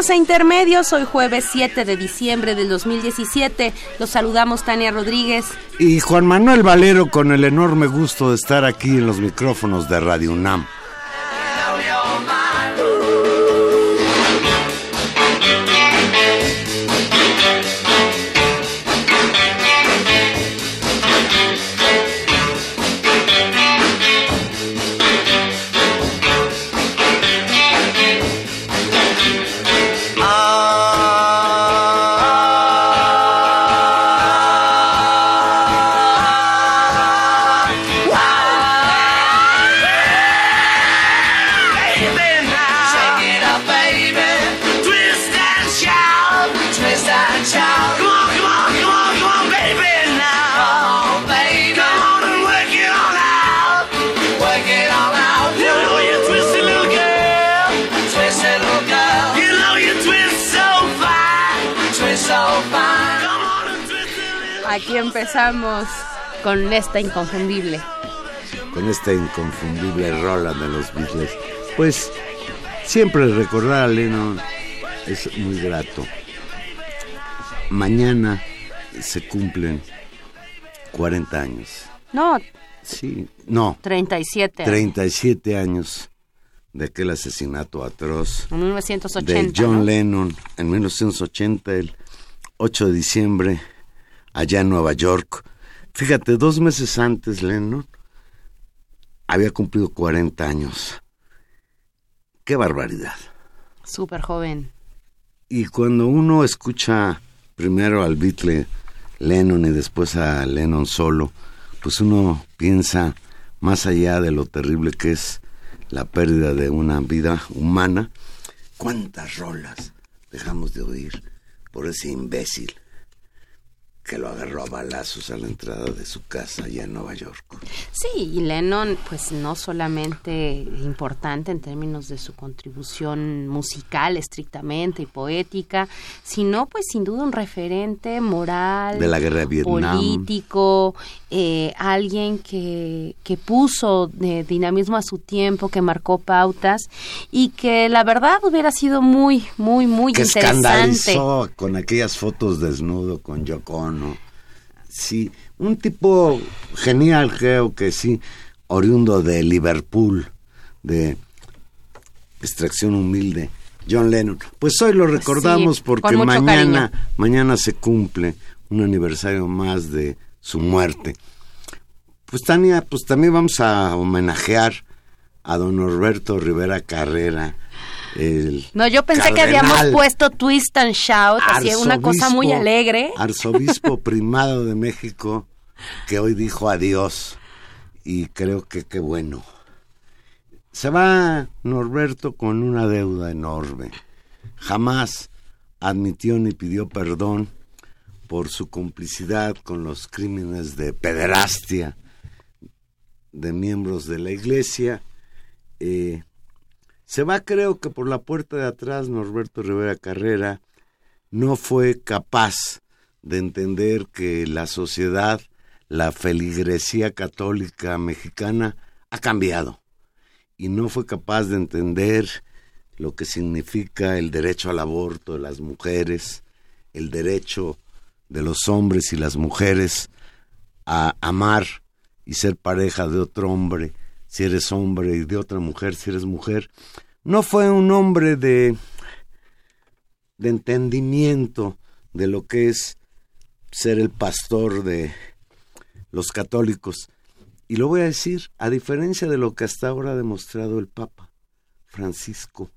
Bienvenidos a Intermedios, hoy jueves 7 de diciembre del 2017. Los saludamos Tania Rodríguez. Y Juan Manuel Valero con el enorme gusto de estar aquí en los micrófonos de Radio UNAM. Empezamos con esta inconfundible. Con esta inconfundible rola de los Beatles. Pues siempre recordar a Lennon es muy grato. Mañana se cumplen 40 años. No. Sí, no. 37. 37 años de aquel asesinato atroz. En 1980. De John Lennon en 1980, el 8 de diciembre allá en Nueva York. Fíjate, dos meses antes Lennon había cumplido 40 años. Qué barbaridad. Súper joven. Y cuando uno escucha primero al Beatle Lennon y después a Lennon solo, pues uno piensa más allá de lo terrible que es la pérdida de una vida humana, cuántas rolas dejamos de oír por ese imbécil que lo agarró a balazos a la entrada de su casa allá en Nueva York. Sí, y Lennon, pues no solamente importante en términos de su contribución musical estrictamente y poética, sino pues sin duda un referente moral, de la guerra de Vietnam. político, eh, alguien que, que puso de dinamismo a su tiempo, que marcó pautas y que la verdad hubiera sido muy, muy, muy que interesante. escandalizó con aquellas fotos desnudo con Yoko Sí, un tipo genial, creo que sí, oriundo de Liverpool, de extracción humilde, John Lennon. Pues hoy lo recordamos Sí, porque mañana, cariño. mañana se cumple un aniversario más de su muerte. Pues Tania, pues también vamos a homenajear a don Norberto Rivera Carrera. El No, yo pensé que habíamos puesto Twist and Shout, así una cosa muy alegre. Arzobispo primado de México, que hoy dijo adiós. Y creo que qué bueno. Se va Norberto con una deuda enorme. Jamás admitió ni pidió perdón por su complicidad con los crímenes de pederastia de miembros de la iglesia. Eh, se va, creo que por la puerta de atrás, Norberto Rivera Carrera no fue capaz de entender que la sociedad, la feligresía católica mexicana ha cambiado. y no fue capaz de entender lo que significa el derecho al aborto de las mujeres, el derecho de los hombres y las mujeres a amar y ser pareja de otro hombre, si eres hombre y de otra mujer, si eres mujer. No fue un hombre de, de entendimiento de lo que es ser el pastor de los católicos. Y lo voy a decir, a diferencia de lo que hasta ahora ha demostrado el Papa Francisco,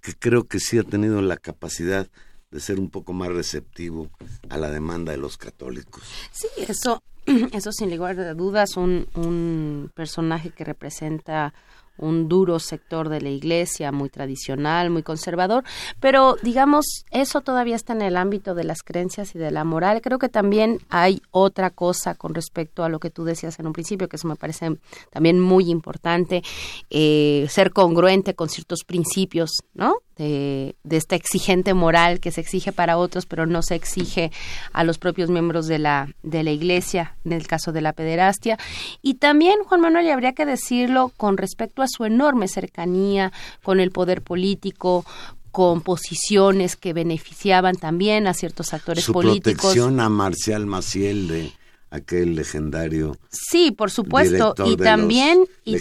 que creo que sí ha tenido la capacidad de ser un poco más receptivo a la demanda de los católicos. Sí, eso, eso sin lugar de dudas, un, un personaje que representa un duro sector de la iglesia, muy tradicional, muy conservador, pero digamos, eso todavía está en el ámbito de las creencias y de la moral. Creo que también hay otra cosa con respecto a lo que tú decías en un principio, que eso me parece también muy importante, eh, ser congruente con ciertos principios, ¿no? De, de, esta exigente moral que se exige para otros, pero no se exige a los propios miembros de la, de la iglesia, en el caso de la pederastia. Y también, Juan Manuel, y habría que decirlo con respecto a su enorme cercanía con el poder político, con posiciones que beneficiaban también a ciertos actores su políticos. Protección a Marcial Maciel de aquel legendario. Sí, por supuesto, y también y,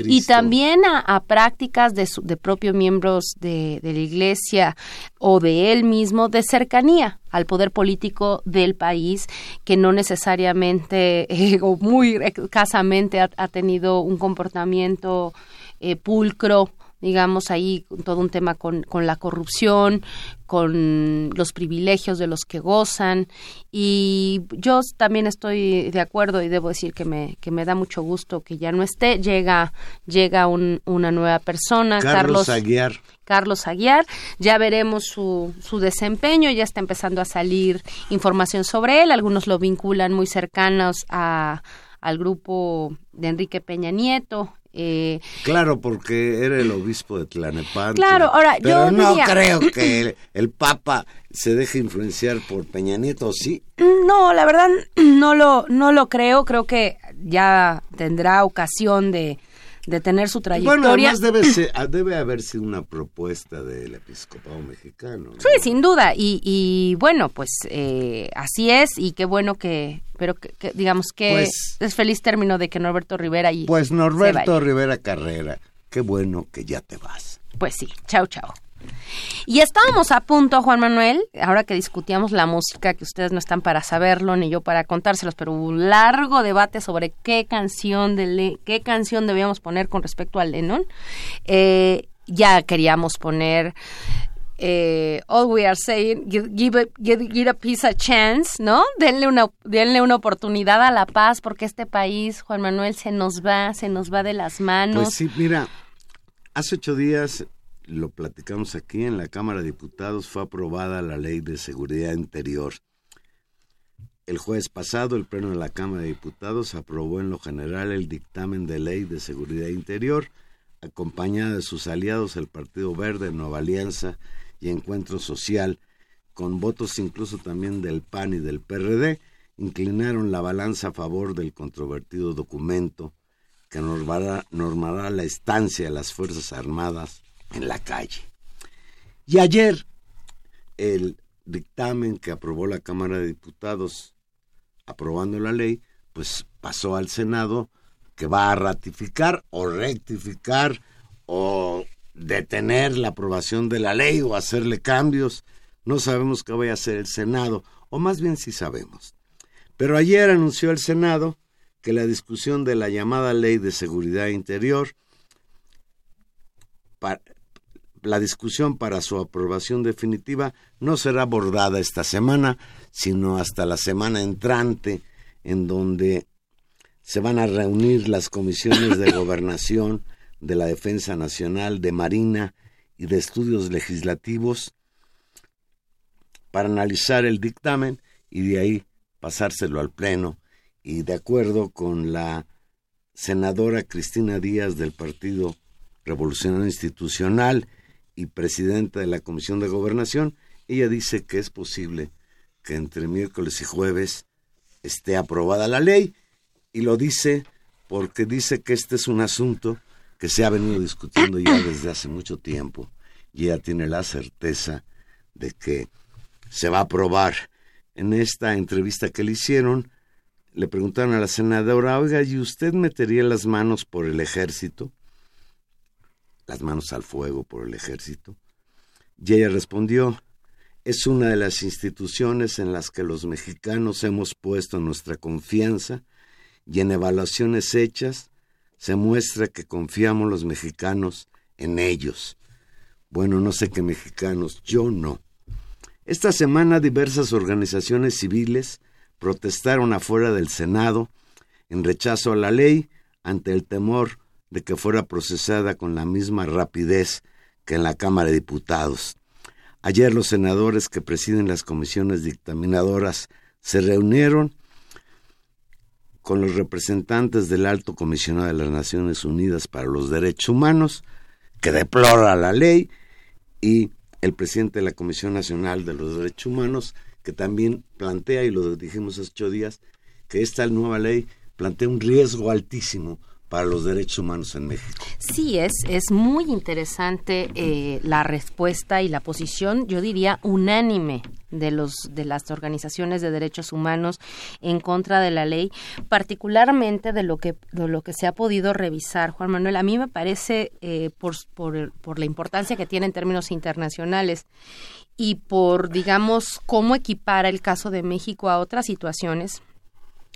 y, también a, a prácticas de, su, de propios miembros de, de, la Iglesia o de él mismo de cercanía al poder político del país que no necesariamente eh, o muy escasamente ha, ha, tenido un comportamiento eh, pulcro digamos, ahí todo un tema con, con la corrupción, con los privilegios de los que gozan. Y yo también estoy de acuerdo y debo decir que me, que me da mucho gusto que ya no esté, llega, llega un, una nueva persona, Carlos, Carlos Aguiar. Carlos Aguiar, ya veremos su, su desempeño, ya está empezando a salir información sobre él, algunos lo vinculan muy cercanos a al grupo de Enrique Peña Nieto, eh, claro, porque era el obispo de Tlanepantla. Claro, ahora Pero yo no diría... creo que el, el, Papa se deje influenciar por Peña Nieto, ¿sí? No, la verdad no lo no lo creo. Creo que ya tendrá ocasión de, de tener su trayectoria. Bueno, además debe, ser, debe haber sido una propuesta del episcopado mexicano. ¿no? Sí, sin duda. Y, y bueno, pues eh, así es y qué bueno que, pero que, que digamos que pues, es feliz término de que Norberto Rivera y Pues Norberto Rivera Carrera, qué bueno que ya te vas. Pues sí, chao, chao. Y estábamos a punto, Juan Manuel, ahora que discutíamos la música, que ustedes no están para saberlo ni yo para contárselos, pero hubo un largo debate sobre qué canción de Le qué canción debíamos poner con respecto a Lennon. Eh, ya queríamos poner eh, All We Are Saying, give, give, give, a Peace a Chance, ¿no? Denle una, denle una oportunidad a la paz, porque este país, Juan Manuel, se nos va, se nos va de las manos. Pues sí, mira, hace ocho días lo platicamos aquí en la Cámara de Diputados, fue aprobada la Ley de Seguridad Interior. El jueves pasado, el Pleno de la Cámara de Diputados aprobó en lo general el dictamen de Ley de Seguridad Interior, acompañada de sus aliados el Partido Verde, Nueva Alianza y Encuentro Social, con votos incluso también del PAN y del PRD, inclinaron la balanza a favor del controvertido documento que normará, normará la estancia de las Fuerzas Armadas en la calle. Y ayer el dictamen que aprobó la Cámara de Diputados aprobando la ley, pues pasó al Senado que va a ratificar o rectificar o detener la aprobación de la ley o hacerle cambios. No sabemos qué vaya a hacer el Senado, o más bien sí sabemos. Pero ayer anunció el Senado que la discusión de la llamada Ley de Seguridad Interior la discusión para su aprobación definitiva no será abordada esta semana, sino hasta la semana entrante, en donde se van a reunir las comisiones de gobernación, de la Defensa Nacional, de Marina y de Estudios Legislativos para analizar el dictamen y de ahí pasárselo al Pleno. Y de acuerdo con la senadora Cristina Díaz del Partido Revolucionario Institucional y presidenta de la Comisión de Gobernación, ella dice que es posible que entre miércoles y jueves esté aprobada la ley y lo dice porque dice que este es un asunto que se ha venido discutiendo ya desde hace mucho tiempo y ella tiene la certeza de que se va a aprobar. En esta entrevista que le hicieron, le preguntaron a la senadora, oiga, ¿y usted metería las manos por el ejército? Las manos al fuego por el ejército. Y ella respondió, es una de las instituciones en las que los mexicanos hemos puesto nuestra confianza y en evaluaciones hechas se muestra que confiamos los mexicanos en ellos. Bueno, no sé qué mexicanos, yo no. Esta semana diversas organizaciones civiles protestaron afuera del Senado en rechazo a la ley ante el temor de que fuera procesada con la misma rapidez que en la Cámara de Diputados. Ayer los senadores que presiden las comisiones dictaminadoras se reunieron con los representantes del Alto Comisionado de las Naciones Unidas para los Derechos Humanos, que deplora la ley, y el presidente de la Comisión Nacional de los Derechos Humanos, que también plantea, y lo dijimos hace ocho días, que esta nueva ley plantea un riesgo altísimo para los derechos humanos en México. Sí, es, es muy interesante eh, la respuesta y la posición, yo diría, unánime de los de las organizaciones de derechos humanos en contra de la ley, particularmente de lo que de lo que se ha podido revisar, Juan Manuel. A mí me parece eh, por, por, por la importancia que tiene en términos internacionales y por digamos cómo equipara el caso de México a otras situaciones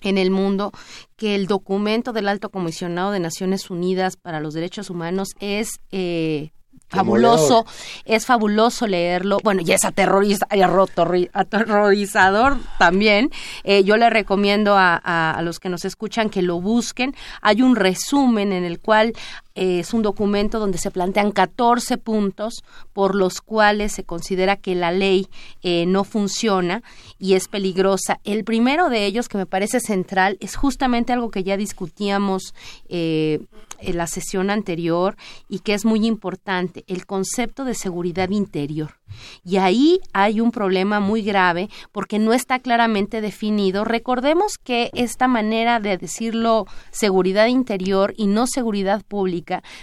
en el mundo que el documento del Alto Comisionado de Naciones Unidas para los Derechos Humanos es eh, fabuloso, es fabuloso leerlo. Bueno, y es aterrorizador también. Eh, yo le recomiendo a, a, los que nos escuchan que lo busquen. Hay un resumen en el cual es un documento donde se plantean 14 puntos por los cuales se considera que la ley eh, no funciona y es peligrosa. El primero de ellos, que me parece central, es justamente algo que ya discutíamos eh, en la sesión anterior y que es muy importante, el concepto de seguridad interior. Y ahí hay un problema muy grave porque no está claramente definido. Recordemos que esta manera de decirlo seguridad interior y no seguridad pública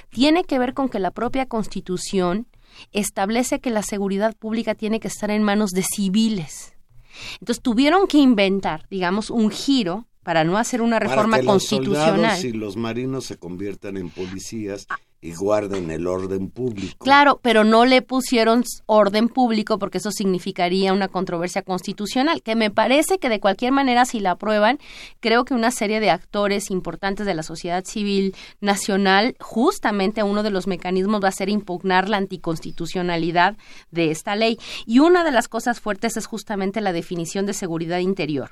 tiene que ver con que la propia Constitución establece que la seguridad pública tiene que estar en manos de civiles. Entonces tuvieron que inventar, digamos, un giro para no hacer una reforma para que constitucional. Los y los marinos se conviertan en policías y guarden el orden público. Claro, pero no le pusieron orden público porque eso significaría una controversia constitucional, que me parece que de cualquier manera si la aprueban, creo que una serie de actores importantes de la sociedad civil nacional, justamente uno de los mecanismos va a ser impugnar la anticonstitucionalidad de esta ley. Y una de las cosas fuertes es justamente la definición de seguridad interior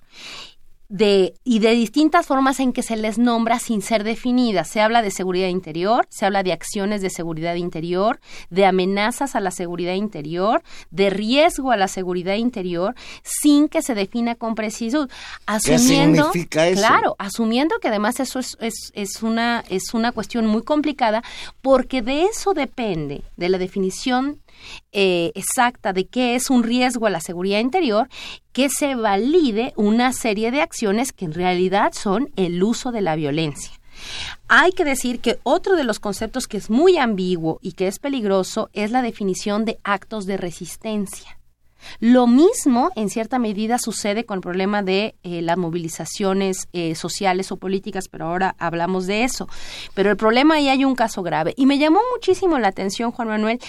de, y de distintas formas en que se les nombra sin ser definidas. Se habla de seguridad interior, se habla de acciones de seguridad interior, de amenazas a la seguridad interior, de riesgo a la seguridad interior, sin que se defina con precisión. Asumiendo, ¿Qué significa eso? Claro, asumiendo que además eso es, es, es, una, es una cuestión muy complicada, porque de eso depende, de la definición eh, exacta de qué es un riesgo a la seguridad interior, que se valide una serie de acciones que en realidad son el uso de la violencia. Hay que decir que otro de los conceptos que es muy ambiguo y que es peligroso es la definición de actos de resistencia. Lo mismo, en cierta medida, sucede con el problema de eh, las movilizaciones eh, sociales o políticas, pero ahora hablamos de eso. Pero el problema ahí hay un caso grave. Y me llamó muchísimo la atención, Juan Manuel,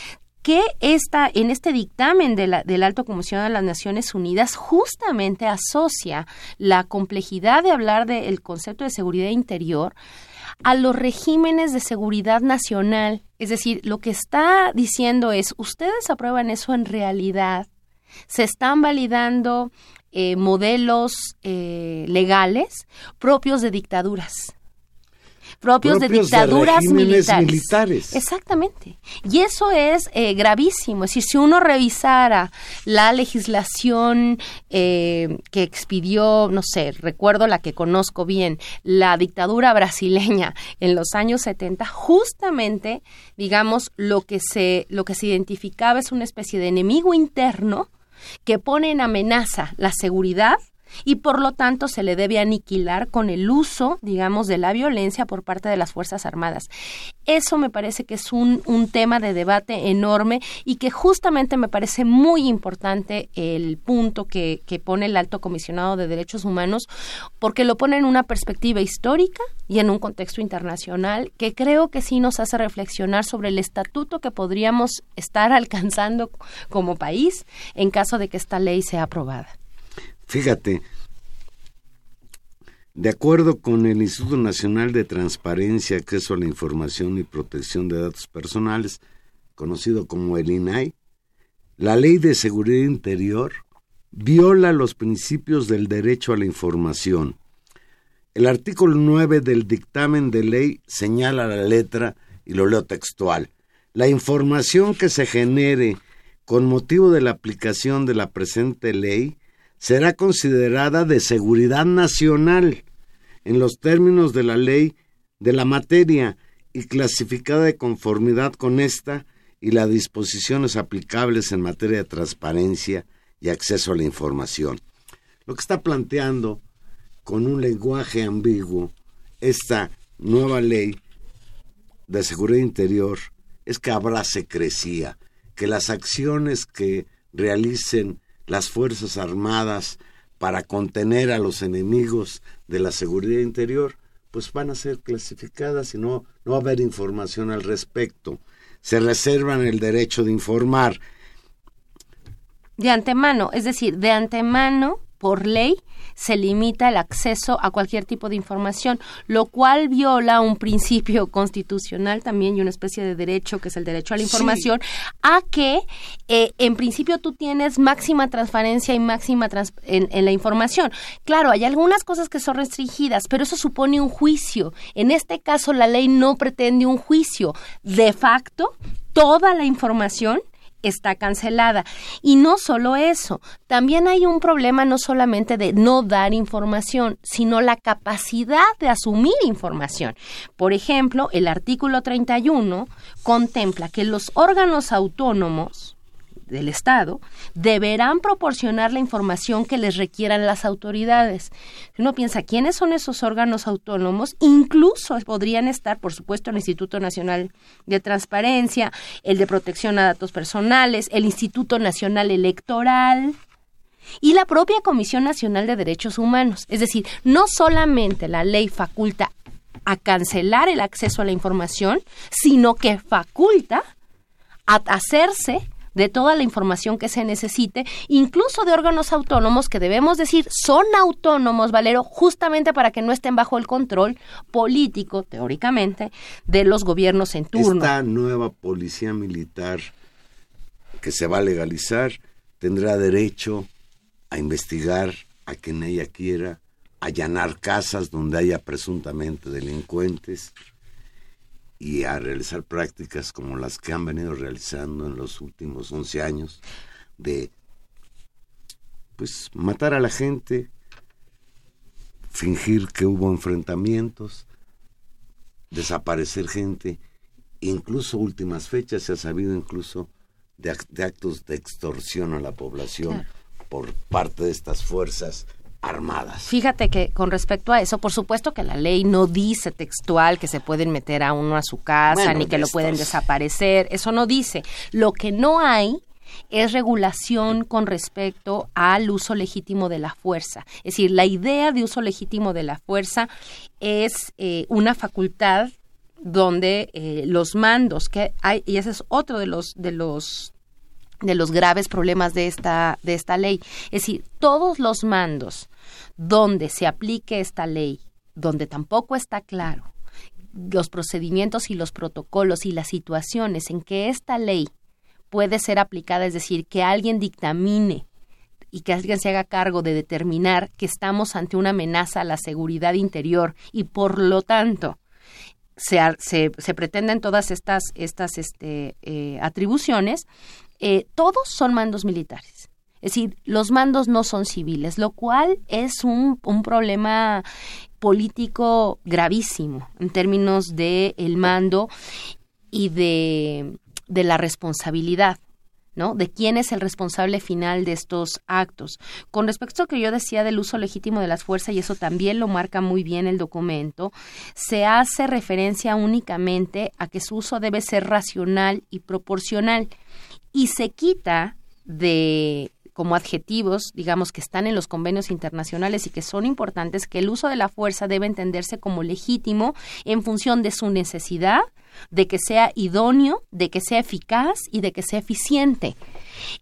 que esta, en este dictamen de la, del Alto Comisión de las Naciones Unidas justamente asocia la complejidad de hablar del concepto de seguridad interior a los regímenes de seguridad nacional. Es decir, lo que está diciendo es, ustedes aprueban eso en realidad, se están validando eh, modelos eh, legales propios de dictaduras propios, de dictaduras militares. Exactamente. Y eso es eh, gravísimo. Es decir, si uno revisara la legislación eh, que expidió, no sé, recuerdo la que conozco bien, la dictadura brasileña en los años 70, justamente, digamos, lo que se, lo que se identificaba es una especie de enemigo interno que pone en amenaza la seguridad y por lo tanto se le debe aniquilar con el uso, digamos, de la violencia por parte de las Fuerzas Armadas. Eso me parece que es un, un tema de debate enorme y que justamente me parece muy importante el punto que, que pone el alto comisionado de derechos humanos porque lo pone en una perspectiva histórica y en un contexto internacional que creo que sí nos hace reflexionar sobre el estatuto que podríamos estar alcanzando como país en caso de que esta ley sea aprobada. Fíjate, de acuerdo con el Instituto Nacional de Transparencia, Acceso a la Información y Protección de Datos Personales, conocido como el INAI, la Ley de Seguridad Interior viola los principios del derecho a la información. El artículo 9 del dictamen de ley señala la letra, y lo leo textual, la información que se genere con motivo de la aplicación de la presente ley será considerada de seguridad nacional en los términos de la ley de la materia y clasificada de conformidad con esta y las disposiciones aplicables en materia de transparencia y acceso a la información. Lo que está planteando con un lenguaje ambiguo esta nueva ley de seguridad interior es que habrá secrecía, que las acciones que realicen las Fuerzas Armadas para contener a los enemigos de la seguridad interior, pues van a ser clasificadas y no, no va a haber información al respecto. Se reservan el derecho de informar. De antemano, es decir, de antemano, por ley, se limita el acceso a cualquier tipo de información, lo cual viola un principio constitucional también y una especie de derecho que es el derecho a la información, a que eh, en principio tú tienes máxima transparencia y máxima en, en la información. Claro, hay algunas cosas que son restringidas, pero eso supone un juicio. En este caso, la ley no pretende un juicio. De facto, toda la información está cancelada. Y no solo eso, también hay un problema no solamente de no dar información, sino la capacidad de asumir información. Por ejemplo, el artículo 31 contempla que los órganos autónomos del Estado deberán proporcionar la información que les requieran las autoridades. Uno piensa, ¿quiénes son esos órganos autónomos? Incluso podrían estar, por supuesto, el Instituto Nacional de Transparencia, el de Protección a Datos Personales, el Instituto Nacional Electoral, y la propia Comisión Nacional de Derechos Humanos. Es decir, no solamente la ley faculta a cancelar el acceso a la información, sino que faculta a hacerse de toda la información que se necesite, incluso de órganos autónomos que debemos decir son autónomos, Valero, justamente para que no estén bajo el control político, teóricamente, de los gobiernos en turno. Esta nueva policía militar que se va a legalizar tendrá derecho a investigar a quien ella quiera, allanar casas donde haya presuntamente delincuentes, y a realizar prácticas como las que han venido realizando en los últimos 11 años de pues matar a la gente, fingir que hubo enfrentamientos, desaparecer gente, incluso últimas fechas se ha sabido incluso de, actos de extorsión a la población por parte de estas fuerzas armadas. Fíjate que con respecto a eso, por supuesto que la ley no dice textual que se pueden meter a uno a su casa ni que lo pueden desaparecer, eso no dice. Lo que no hay es regulación con respecto al uso legítimo de la fuerza. Es decir, la idea de uso legítimo de la fuerza es eh, una facultad donde eh, los mandos que hay y ese es otro de los de los de los graves problemas de esta, de esta ley. Es decir, todos los mandos donde se aplique esta ley, donde tampoco está claro los procedimientos y los protocolos y las situaciones en que esta ley puede ser aplicada, es decir, que alguien dictamine y que alguien se haga cargo de determinar que estamos ante una amenaza a la seguridad interior y por lo tanto se, se, pretenden todas estas, estas este, eh, atribuciones, eh, todos son mandos militares. Es decir, los mandos no son civiles, lo cual es un, un problema político gravísimo en términos de el mando y de, de la responsabilidad. ¿no? De quién es el responsable final de estos actos. Con respecto a lo que yo decía del uso legítimo de las fuerzas, y eso también lo marca muy bien el documento, se hace referencia únicamente a que su uso debe ser racional y proporcional y se quita de como adjetivos, digamos, que están en los convenios internacionales y que son importantes, que el uso de la fuerza debe entenderse como legítimo en función de su necesidad, de que sea idóneo, de que sea eficaz y de que sea eficiente.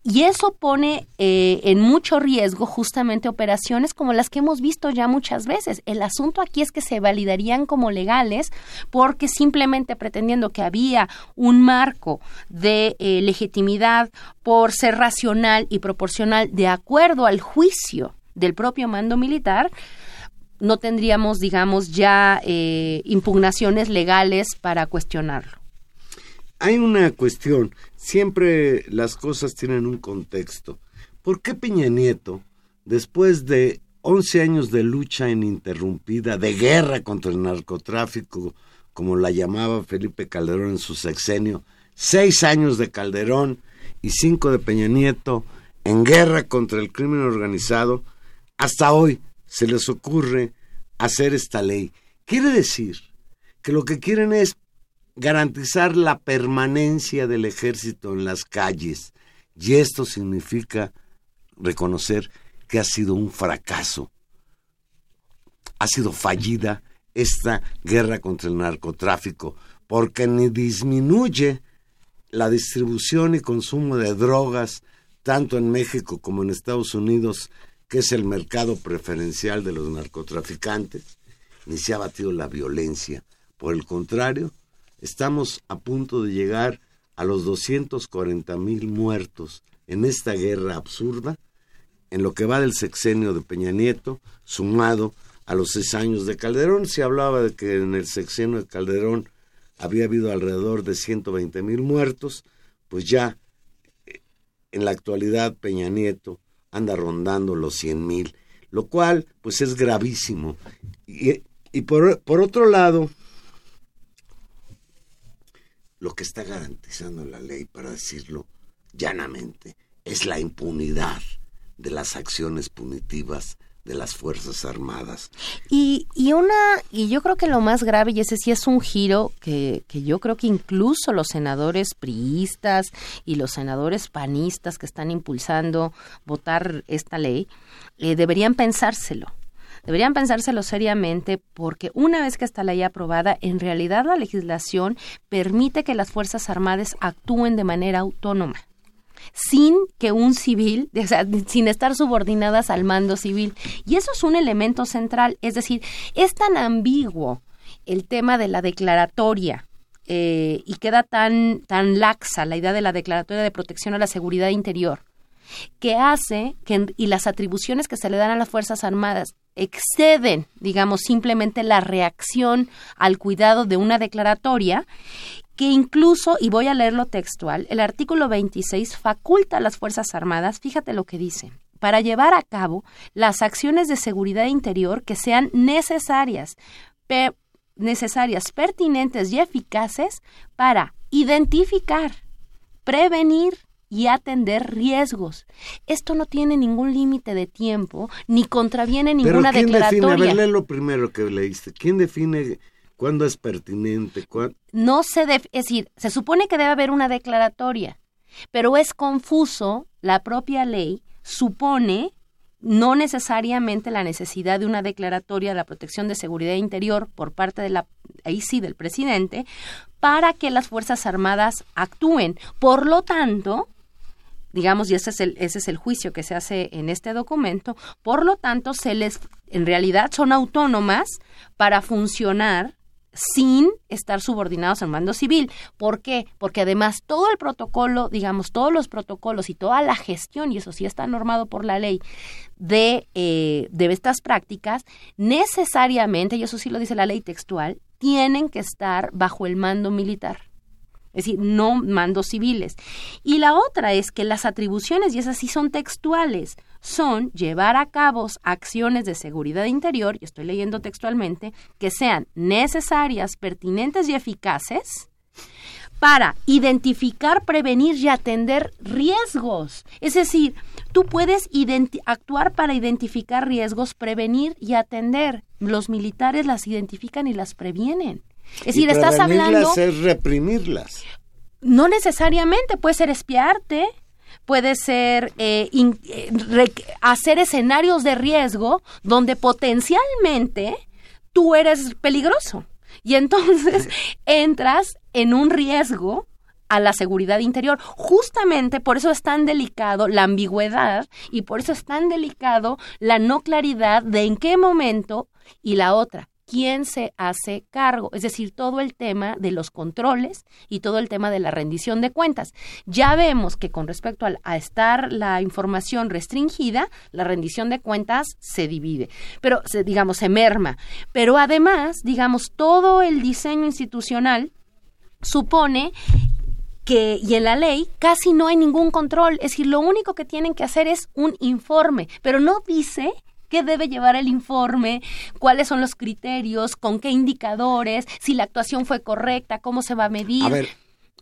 Y eso pone eh, en mucho riesgo justamente operaciones como las que hemos visto ya muchas veces. El asunto aquí es que se validarían como legales porque simplemente pretendiendo que había un marco de eh, legitimidad por ser racional y proporcional de acuerdo al juicio del propio mando militar, no tendríamos, digamos, ya eh, impugnaciones legales para cuestionarlo. Hay una cuestión, siempre las cosas tienen un contexto. ¿Por qué Peña Nieto, después de 11 años de lucha ininterrumpida, de guerra contra el narcotráfico, como la llamaba Felipe Calderón en su sexenio, seis años de Calderón y cinco de Peña Nieto en guerra contra el crimen organizado, hasta hoy se les ocurre hacer esta ley. Quiere decir que lo que quieren es garantizar la permanencia del ejército en las calles. Y esto significa reconocer que ha sido un fracaso. Ha sido fallida esta guerra contra el narcotráfico, porque ni disminuye la distribución y consumo de drogas, tanto en México como en Estados Unidos, que es el mercado preferencial de los narcotraficantes, ni se ha batido la violencia. Por el contrario, estamos a punto de llegar a los 240 mil muertos en esta guerra absurda, en lo que va del sexenio de Peña Nieto, sumado a los seis años de Calderón. Se hablaba de que en el sexenio de Calderón había habido alrededor de 120 mil muertos, pues ya eh, en la actualidad Peña Nieto anda rondando los 100 mil, lo cual pues es gravísimo. Y, y por, por otro lado, lo que está garantizando la ley, para decirlo llanamente, es la impunidad de las acciones punitivas de las Fuerzas Armadas. Y, y una, y yo creo que lo más grave, y ese sí es un giro que, que yo creo que incluso los senadores priistas y los senadores panistas que están impulsando votar esta ley, eh, deberían pensárselo. Deberían pensárselo seriamente porque una vez que esta ley aprobada, en realidad la legislación permite que las Fuerzas Armadas actúen de manera autónoma sin que un civil, sin estar subordinadas al mando civil. Y eso es un elemento central, es decir, es tan ambiguo el tema de la declaratoria eh, y queda tan, tan laxa la idea de la declaratoria de protección a la seguridad interior que hace que y las atribuciones que se le dan a las Fuerzas Armadas exceden, digamos, simplemente la reacción al cuidado de una declaratoria que incluso, y voy a leerlo textual, el artículo 26 faculta a las Fuerzas Armadas, fíjate lo que dice, para llevar a cabo las acciones de seguridad interior que sean necesarias, necesarias, pertinentes y eficaces para identificar, prevenir, y atender riesgos. Esto no tiene ningún límite de tiempo ni contraviene ninguna ¿quién declaratoria. Define, a ver, lo primero que leíste. ¿Quién define ¿Cuándo es pertinente? No se es decir, se supone que debe haber una declaratoria, pero es confuso, la propia ley supone no necesariamente la necesidad de una declaratoria de la protección de seguridad interior por parte de la ahí sí del presidente para que las fuerzas armadas actúen. Por lo tanto, digamos, y ese es el ese es el juicio que se hace en este documento, por lo tanto se les en realidad son autónomas para funcionar sin estar subordinados al mando civil. ¿Por qué? Porque además todo el protocolo, digamos, todos los protocolos y toda la gestión, y eso sí está normado por la ley, de, eh, de estas prácticas, necesariamente, y eso sí lo dice la ley textual, tienen que estar bajo el mando militar es decir, no mandos civiles. Y la otra es que las atribuciones, y esas sí son textuales, son llevar a cabo acciones de seguridad interior, y estoy leyendo textualmente, que sean necesarias, pertinentes y eficaces para identificar, prevenir y atender riesgos. Es decir, tú puedes actuar para identificar riesgos, prevenir y atender. Los militares las identifican y las previenen. Es decir, estás hablando... es reprimirlas. No necesariamente, puede ser espiarte, puede ser eh, eh, hacer escenarios de riesgo donde potencialmente tú eres peligroso. Y entonces entras en un riesgo a la seguridad interior. Justamente por eso es tan delicado la ambigüedad y por eso es tan delicado la no claridad de en qué momento y la otra quién se hace cargo, es decir, todo el tema de los controles y todo el tema de la rendición de cuentas. Ya vemos que con respecto a, estar la información restringida, la rendición de cuentas se divide, pero se, digamos, se merma. Pero además, digamos, todo el diseño institucional supone que, y en la ley casi no hay ningún control, es decir, lo único que tienen que hacer es un informe, pero no dice qué debe llevar el informe, cuáles son los criterios, con qué indicadores, si la actuación fue correcta, cómo se va a medir. A ver,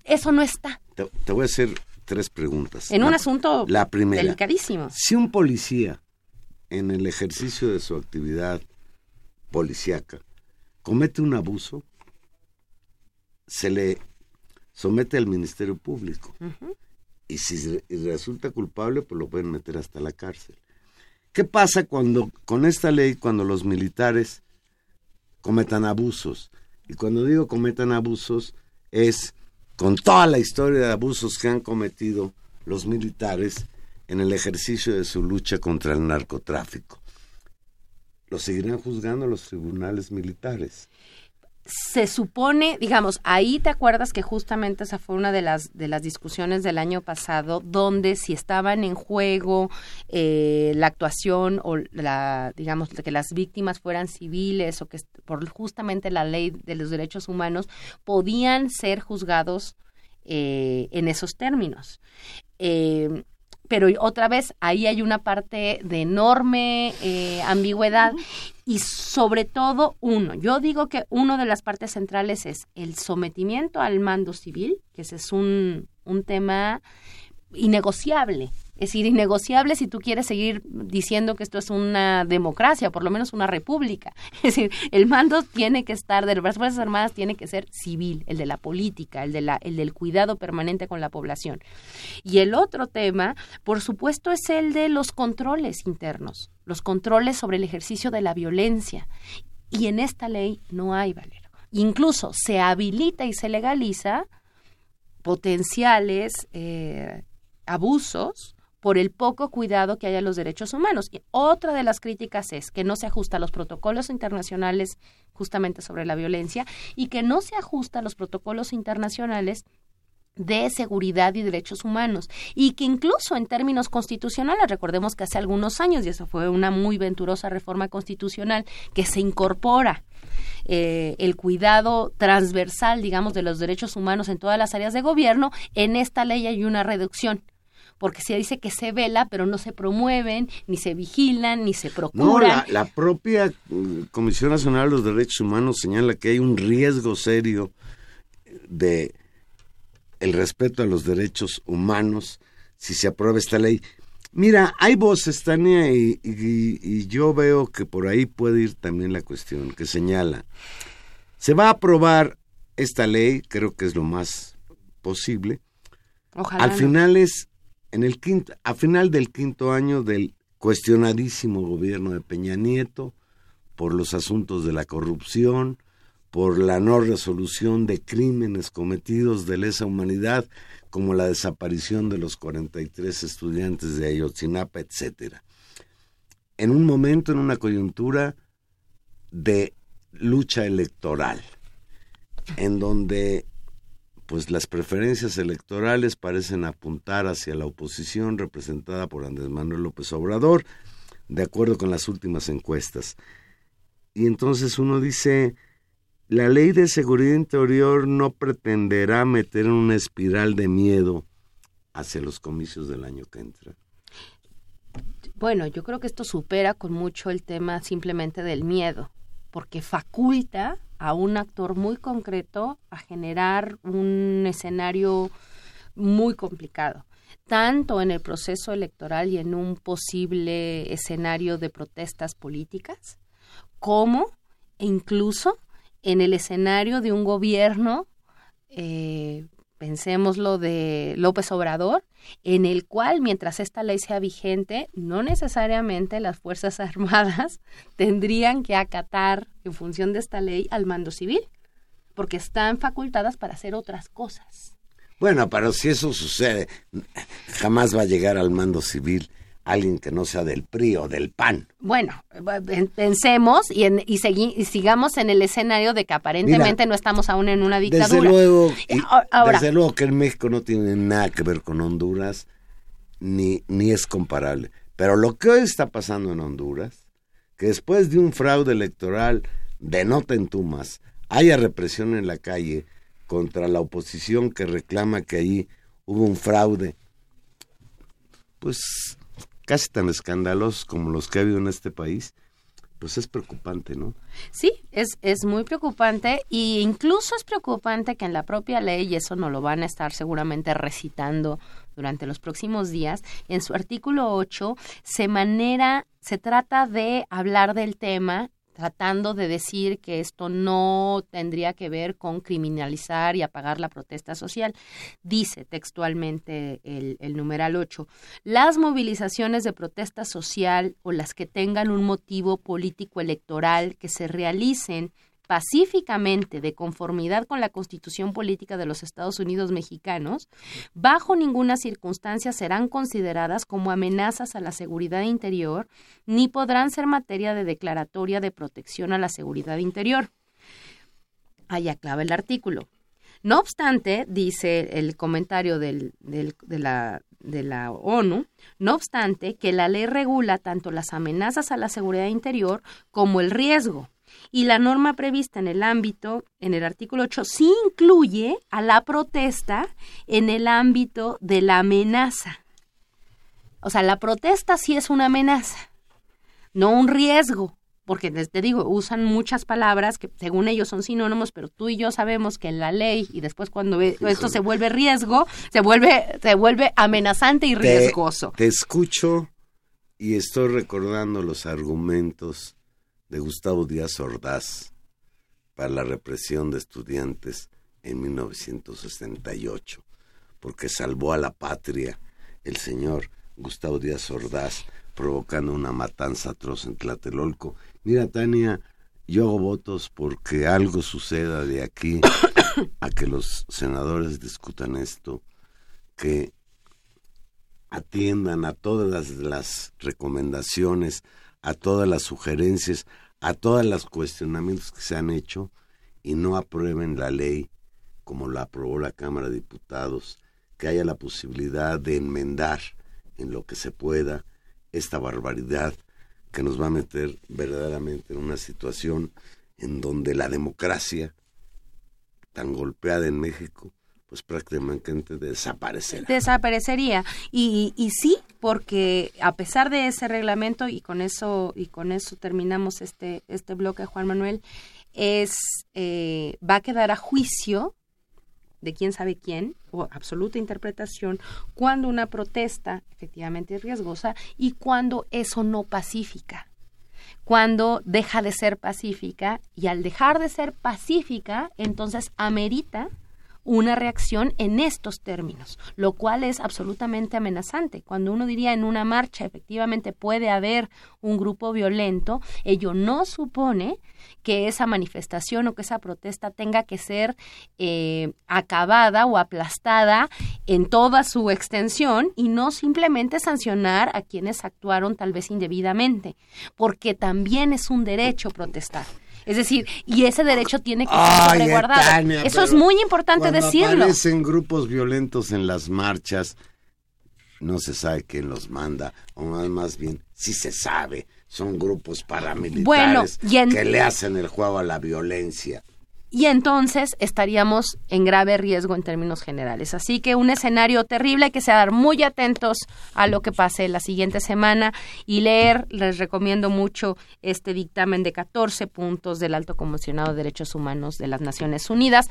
Eso no está. Te, voy a hacer tres preguntas. En un asunto la primera, delicadísimo. Si un policía, en el ejercicio de su actividad policíaca, comete un abuso, se le somete al Ministerio Público. Y si resulta culpable, pues lo pueden meter hasta la cárcel. ¿Qué pasa cuando con esta ley, cuando los militares cometan abusos? Y cuando digo cometan abusos, es con toda la historia de abusos que han cometido los militares en el ejercicio de su lucha contra el narcotráfico. Lo seguirán juzgando los tribunales militares se supone, digamos, ahí te acuerdas que justamente esa fue una de las de las discusiones del año pasado, donde si estaban en juego eh, la actuación o la, digamos, que las víctimas fueran civiles o que por justamente la ley de los derechos humanos podían ser juzgados eh, en esos términos. Eh, pero otra vez ahí hay una parte de enorme eh, ambigüedad y sobre todo uno, yo digo que una de las partes centrales es el sometimiento al mando civil, que ese es un, un tema innegociable es decir, innegociable si tú quieres seguir diciendo que esto es una democracia, por lo menos una república. Es decir, el mando tiene que estar de las Fuerzas Armadas tiene que ser civil, el de la política, el, de la, el del cuidado permanente con la población. Y el otro tema, por supuesto, es el de los controles internos, los controles sobre el ejercicio de la violencia. Y en esta ley no hay, Valero. Incluso se habilita y se legaliza potenciales eh, abusos por el poco cuidado que hay a los derechos humanos. Y otra de las críticas es que no se ajusta a los protocolos internacionales justamente sobre la violencia y que no se ajusta a los protocolos internacionales de seguridad y derechos humanos y que incluso en términos constitucionales, recordemos que hace algunos años, y eso fue una muy venturosa reforma constitucional, que se incorpora eh, el cuidado transversal, digamos, de los derechos humanos en todas las áreas de gobierno, en esta ley hay una reducción porque se dice que se vela, pero no se promueven, ni se vigilan, ni se procuran. No, la, propia mm, Comisión Nacional de los Derechos Humanos señala que hay un riesgo serio de el respeto a los derechos humanos si se aprueba esta ley. Mira, hay voces, Tania, y, y, yo veo que por ahí puede ir también la cuestión que señala. Se va a aprobar esta ley, creo que es lo más posible. Ojalá Al final es en el quinto, a final del quinto año del cuestionadísimo gobierno de Peña Nieto, por los asuntos de la corrupción, por la no resolución de crímenes cometidos de lesa humanidad, como la desaparición de los 43 estudiantes de Ayotzinapa, etc. En un momento, en una coyuntura de lucha electoral, en donde pues las preferencias electorales parecen apuntar hacia la oposición representada por Andrés Manuel López Obrador, de acuerdo con las últimas encuestas. Y entonces uno dice, la ley de seguridad interior no pretenderá meter en una espiral de miedo hacia los comicios del año que entra. Bueno, yo creo que esto supera con mucho el tema simplemente del miedo, porque faculta a un actor muy concreto a generar un escenario muy complicado, tanto en el proceso electoral y en un posible escenario de protestas políticas, como incluso en el escenario de un gobierno eh, pensémoslo de López Obrador, en el cual mientras esta ley sea vigente, no necesariamente las Fuerzas Armadas tendrían que acatar en función de esta ley al mando civil, porque están facultadas para hacer otras cosas. Bueno, pero si eso sucede, jamás va a llegar al mando civil alguien que no sea del PRI o del PAN. Bueno, pensemos y, y, sigamos en el escenario de que aparentemente no estamos aún en una dictadura. Desde luego, desde luego que en México no tiene nada que ver con Honduras, ni, ni es comparable. Pero lo que hoy está pasando en Honduras, que después de un fraude electoral de nota en Tumas, haya represión en la calle contra la oposición que reclama que allí hubo un fraude, pues casi tan escandalosos como los que ha habido en este país, pues es preocupante, ¿no? Sí, es, es muy preocupante e incluso es preocupante que en la propia ley, y eso no lo van a estar seguramente recitando durante los próximos días, en su artículo 8 se manera, se trata de hablar del tema tratando de decir que esto no tendría que ver con criminalizar y apagar la protesta social. Dice textualmente el, el, numeral 8, las movilizaciones de protesta social o las que tengan un motivo político electoral que se realicen pacíficamente de conformidad con la Constitución Política de los Estados Unidos mexicanos, bajo ninguna circunstancia serán consideradas como amenazas a la seguridad interior, ni podrán ser materia de declaratoria de protección a la seguridad interior. Allá clave el artículo. No obstante, dice el comentario de, la, de la ONU, no obstante que la ley regula tanto las amenazas a la seguridad interior como el riesgo, y la norma prevista en el ámbito, en el artículo 8, sí incluye a la protesta en el ámbito de la amenaza. O sea, la protesta sí es una amenaza, no un riesgo, porque te digo, usan muchas palabras que según ellos son sinónimos, pero tú y yo sabemos que en la ley y después cuando esto se vuelve riesgo, se vuelve, se vuelve amenazante y riesgoso. te escucho y estoy recordando los argumentos de Gustavo Díaz Ordaz para la represión de estudiantes en 1968, porque salvó a la patria el señor Gustavo Díaz Ordaz, provocando una matanza atroz en Tlatelolco. Mira, Tania, yo hago votos porque algo suceda de aquí a que los senadores discutan esto, que atiendan a todas las, las recomendaciones, a todas las sugerencias, a todos los cuestionamientos que se han hecho y no aprueben la ley como la aprobó la Cámara de Diputados, que haya la posibilidad de enmendar en lo que se pueda esta barbaridad que nos va a meter verdaderamente en una situación en donde la democracia tan golpeada en México pues prácticamente desaparecerá. Desaparecería. Y, y sí, porque a pesar de ese reglamento, y con eso, y con eso terminamos este, este bloque, Juan Manuel, es eh, va a quedar a juicio de quién sabe quién, o absoluta interpretación, cuando una protesta efectivamente es riesgosa y cuando eso no pacífica cuando deja de ser pacífica y al dejar de ser pacífica, entonces amerita una reacción en estos términos, lo cual es absolutamente amenazante. Cuando uno diría en una marcha efectivamente puede haber un grupo violento, ello no supone que esa manifestación o que esa protesta tenga que ser eh, acabada o aplastada en toda su extensión y no simplemente sancionar a quienes actuaron tal vez indebidamente, porque también es un derecho protestar. Es decir, y ese derecho tiene que ser resguardado. Eso es muy importante decirlo. Aparecen grupos violentos en las marchas, no se sabe quién los manda, o más bien, sí se sabe, son grupos paramilitares que le hacen el juego a la violencia. Y entonces estaríamos en grave riesgo en términos generales. Así que un escenario terrible, hay que estar muy atentos a lo que pase la siguiente semana y leer, les recomiendo mucho este dictamen de 14 puntos del Alto Comisionado de Derechos Humanos de las Naciones Unidas.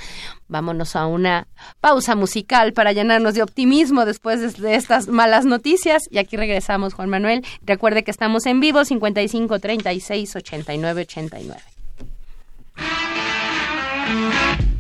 Vámonos a una pausa musical para llenarnos de optimismo después de estas malas noticias y aquí regresamos, Juan Manuel. Recuerde que estamos en vivo 55 36 89 89. Thank you.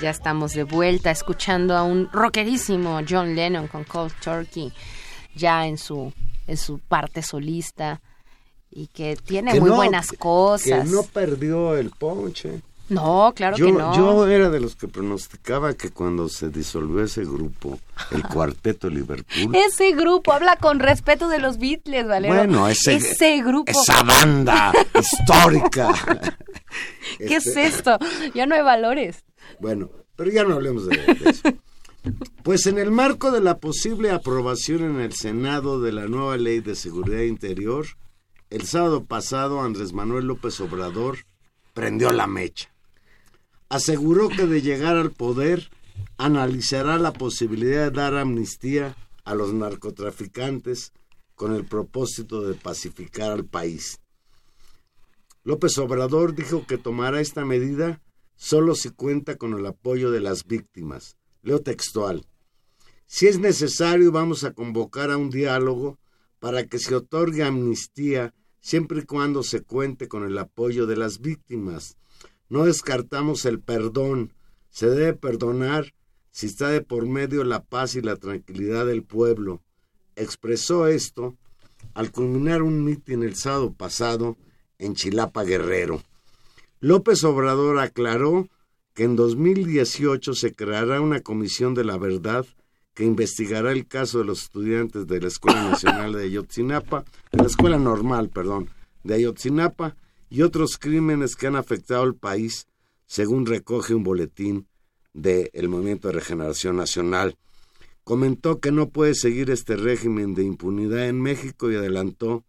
Ya estamos de vuelta escuchando a un rockerísimo John Lennon con Cold Turkey, ya en su, en su parte solista y que tiene Que muy no- buenas cosas. Que no perdió el ponche. No, claro yo, que no. yo era de los que pronosticaba que cuando se disolvió ese grupo, el cuarteto Liverpool, Ese grupo habla con respeto de los Beatles, Valero. bueno, ese, ese grupo. esa banda histórica. ¿Qué es Este, esto? Ya no hay valores. Bueno, pero ya no hablemos de, eso. Pues en el marco de la posible aprobación en el Senado de la nueva ley de seguridad interior, el sábado pasado Andrés Manuel López Obrador prendió la mecha. Aseguró que de llegar al poder analizará la posibilidad de dar amnistía a los narcotraficantes con el propósito de pacificar al país. López Obrador dijo que tomará esta medida solo si cuenta con el apoyo de las víctimas. Leo textual. Si es necesario, vamos a convocar a un diálogo para que se otorgue amnistía siempre y cuando se cuente con el apoyo de las víctimas. No descartamos el perdón. Se debe perdonar si está de por medio la paz y la tranquilidad del pueblo. Expresó esto al culminar un mitin el sábado pasado en Chilapa Guerrero. López Obrador aclaró que en 2018 se creará una comisión de la verdad que investigará el caso de los estudiantes de la Escuela Nacional de Ayotzinapa, de la Escuela Normal, perdón, de Ayotzinapa y otros crímenes que han afectado al país, según recoge un boletín del Movimiento de Regeneración Nacional. Comentó que no puede seguir este régimen de impunidad en México y adelantó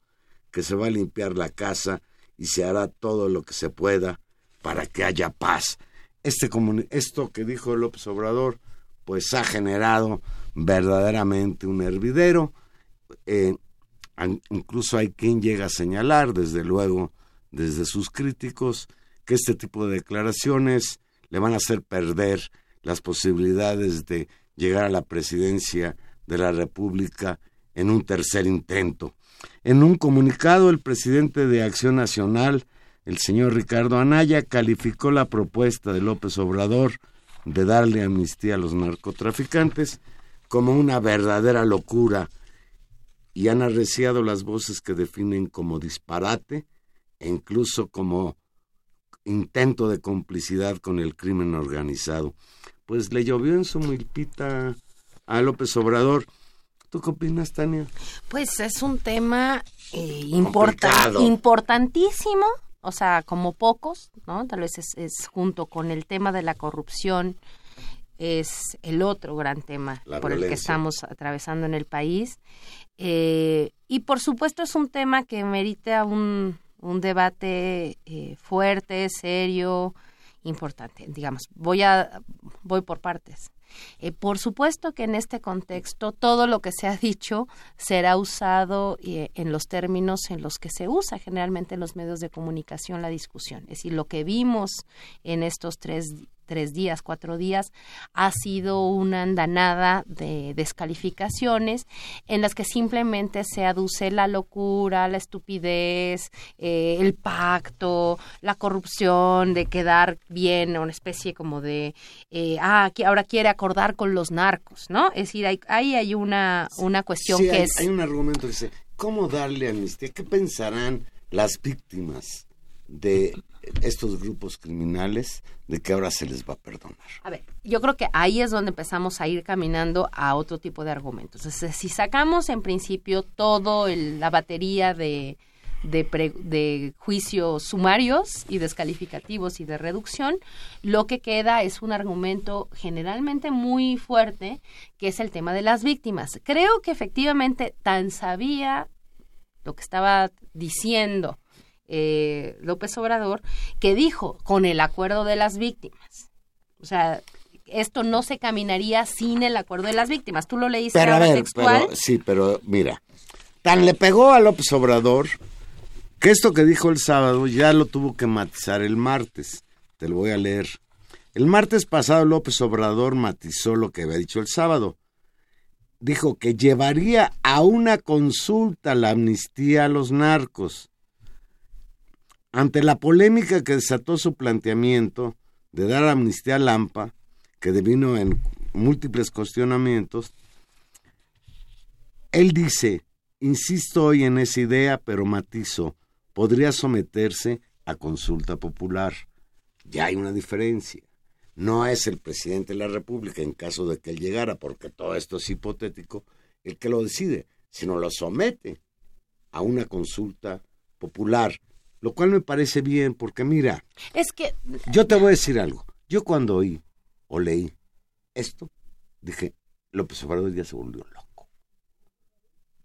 que se va a limpiar la casa y se hará todo lo que se pueda para que haya paz. Este esto que dijo López Obrador, pues ha generado verdaderamente un hervidero. Eh, incluso hay quien llega a señalar, desde luego, desde sus críticos, que este tipo de declaraciones le van a hacer perder las posibilidades de llegar a la presidencia de la República en un tercer intento. En un comunicado, el presidente de Acción Nacional, el señor Ricardo Anaya, calificó la propuesta de López Obrador de darle amnistía a los narcotraficantes como una verdadera locura y han arreciado las voces que definen como disparate e incluso como intento de complicidad con el crimen organizado. Pues le llovió en su milpita a López Obrador. ¿Tú qué opinas, Tania? Pues es un tema eh, importa- importantísimo, o sea, como pocos, ¿no? Tal vez es, es junto con el tema de la corrupción es el otro gran tema La por el que estamos atravesando en el país. Eh, y por supuesto es un tema que merita un, un debate eh, fuerte, serio, importante. Digamos, voy a voy por partes. Eh, por supuesto que en este contexto todo lo que se ha dicho será usado eh, en los términos en los que se usa generalmente en los medios de comunicación la discusión. Es decir, lo que vimos en estos tres, tres días, cuatro días, ha sido una andanada de descalificaciones en las que simplemente se aduce la locura, la estupidez, eh, el pacto, la corrupción, de quedar bien, una especie como de, eh, ah, ahora quiere acordar con los narcos, ¿no? Es decir, hay- ahí hay una, una cuestión Sí, que hay, es... hay un argumento que dice, ¿cómo darle amnistía? ¿Qué pensarán las víctimas de estos grupos criminales de que ahora se les va a perdonar? A ver, yo creo que ahí es donde empezamos a ir caminando a otro tipo de argumentos. Si sacamos en principio todo la batería de, de, de juicios sumarios y descalificativos y de reducción, lo que queda es un argumento generalmente muy fuerte, que es el tema de las víctimas. Creo que efectivamente tan sabía lo que estaba diciendo eh, López Obrador, que dijo con el acuerdo de las víctimas. O sea, esto no se caminaría sin el acuerdo de las víctimas. Tú lo leíste Pero a ahora ver, textual. pero, sí, pero mira, tan le pegó a López Obrador que esto que dijo el sábado ya lo tuvo que matizar el martes. Te lo voy a leer. El martes pasado López Obrador matizó lo que había dicho el sábado. Dijo que llevaría a una consulta la amnistía a los narcos. Ante la polémica que desató su planteamiento de dar amnistía a Lampa, que devino en múltiples cuestionamientos, él dice, insisto hoy en esa idea, pero matizo, podría someterse a consulta popular. Ya hay una diferencia. No es el presidente de la República, en caso de que él llegara, porque todo esto es hipotético, el que lo decide, sino lo somete a una consulta popular, lo cual me parece bien, porque mira, Es que yo te voy a decir algo. Yo cuando oí o leí esto, dije, López Obrador ya se volvió loco.